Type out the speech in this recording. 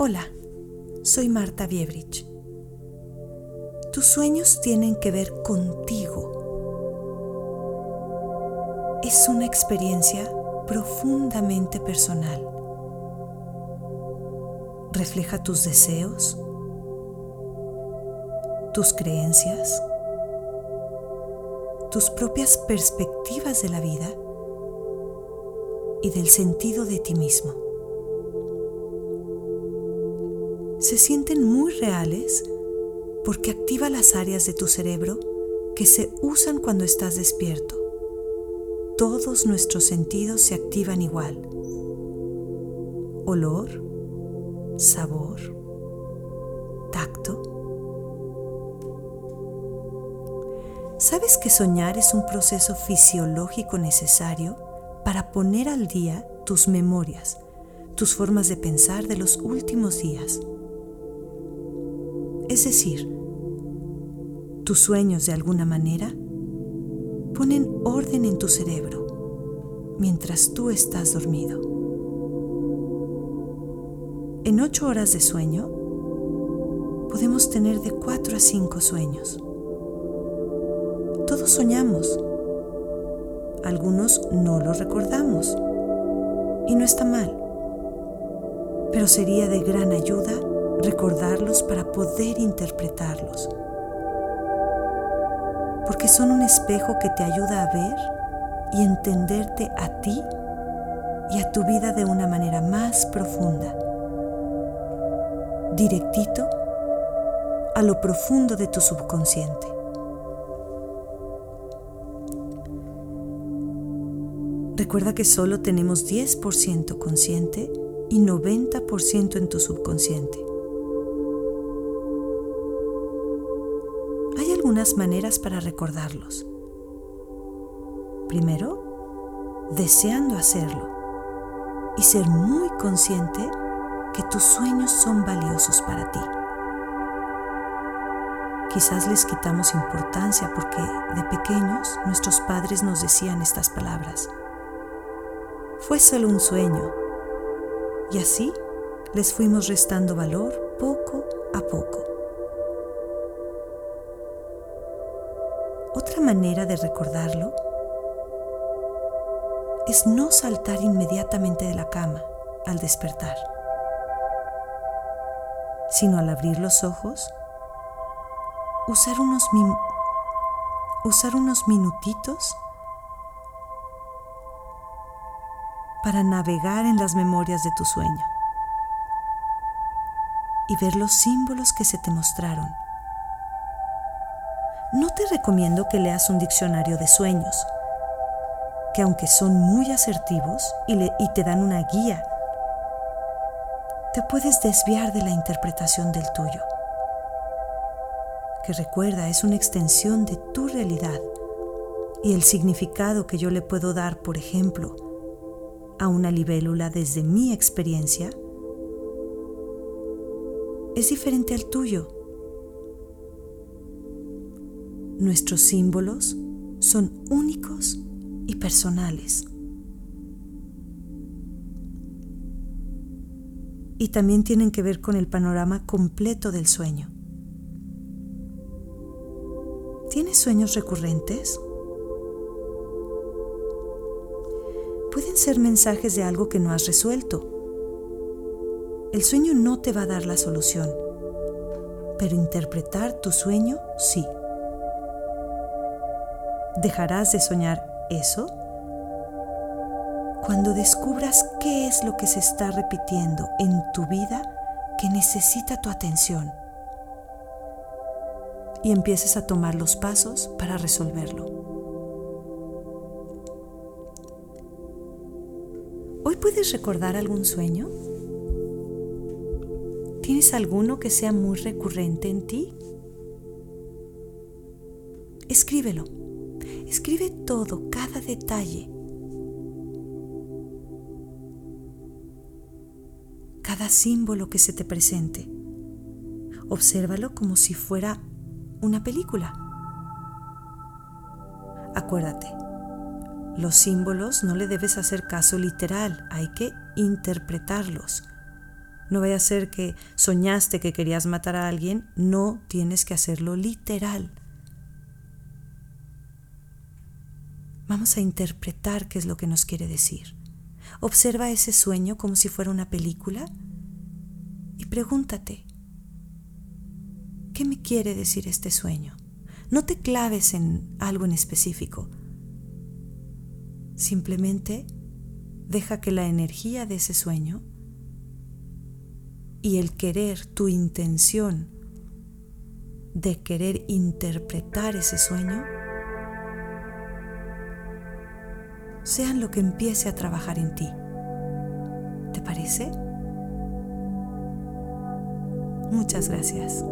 Hola, soy Marta Biebrich. Tus sueños tienen que ver contigo. Es una experiencia profundamente personal. Refleja tus deseos, tus creencias, tus propias perspectivas de la vida y del sentido de ti mismo. Se sienten muy reales porque activa las áreas de tu cerebro que se usan cuando estás despierto. Todos nuestros sentidos se activan igual. Olor, sabor, tacto. ¿Sabes que soñar es un proceso fisiológico necesario para poner al día tus memorias, tus formas de pensar de los últimos días? Es decir, tus sueños de alguna manera ponen orden en tu cerebro mientras tú estás dormido. En ocho horas de sueño podemos tener de cuatro a cinco sueños. Todos soñamos. Algunos no lo recordamos. Y no está mal. Pero sería de gran ayuda recordarlos para poder interpretarlos porque son un espejo que te ayuda a ver y entenderte a ti y a tu vida de una manera más profunda, directito a lo profundo de tu subconsciente. Recuerda que solo tenemos 10% consciente y 90% en tu subconsciente. Algunas maneras para recordarlos. Primero, deseando hacerlo y ser muy consciente que tus sueños son valiosos para ti. Quizás les quitamos importancia porque de pequeños nuestros padres nos decían estas palabras. Fue solo un sueño. Y así les fuimos restando valor poco a poco. Otra manera de recordarlo es no saltar inmediatamente de la cama al despertar, sino al abrir los ojos, usar unos, usar unos minutitos para navegar en las memorias de tu sueño y ver los símbolos que se te mostraron no te recomiendo que leas un diccionario de sueños, que aunque son muy asertivos y, te dan una guía, te puedes desviar de la interpretación del tuyo, que recuerda es una extensión de tu realidad y el significado que yo le puedo dar, por ejemplo, a una libélula desde mi experiencia, es diferente al tuyo Nuestros símbolos son únicos y personales. Y también tienen que ver con el panorama completo del sueño. ¿Tienes sueños recurrentes? Pueden ser mensajes de algo que no has resuelto. El sueño no te va a dar la solución, pero interpretar tu sueño sí. ¿Dejarás de soñar eso? Cuando descubras qué es lo que se está repitiendo en tu vida que necesita tu atención y empieces a tomar los pasos para resolverlo. ¿Hoy puedes recordar algún sueño? ¿Tienes alguno que sea muy recurrente en ti? Escríbelo Escribe todo, cada detalle. Cada símbolo que se te presente. Obsérvalo como si fuera una película. Acuérdate, los símbolos no le debes hacer caso literal, hay que interpretarlos. No vaya a ser que soñaste que querías matar a alguien, no tienes que hacerlo literal. Vamos a interpretar qué es lo que nos quiere decir. Observa ese sueño como si fuera una película y pregúntate, ¿qué me quiere decir este sueño? No te claves en algo en específico. Simplemente deja que la energía de ese sueño y el querer, tu intención de querer interpretar ese sueño, sean lo que empiece a trabajar en ti. ¿Te parece? Muchas gracias.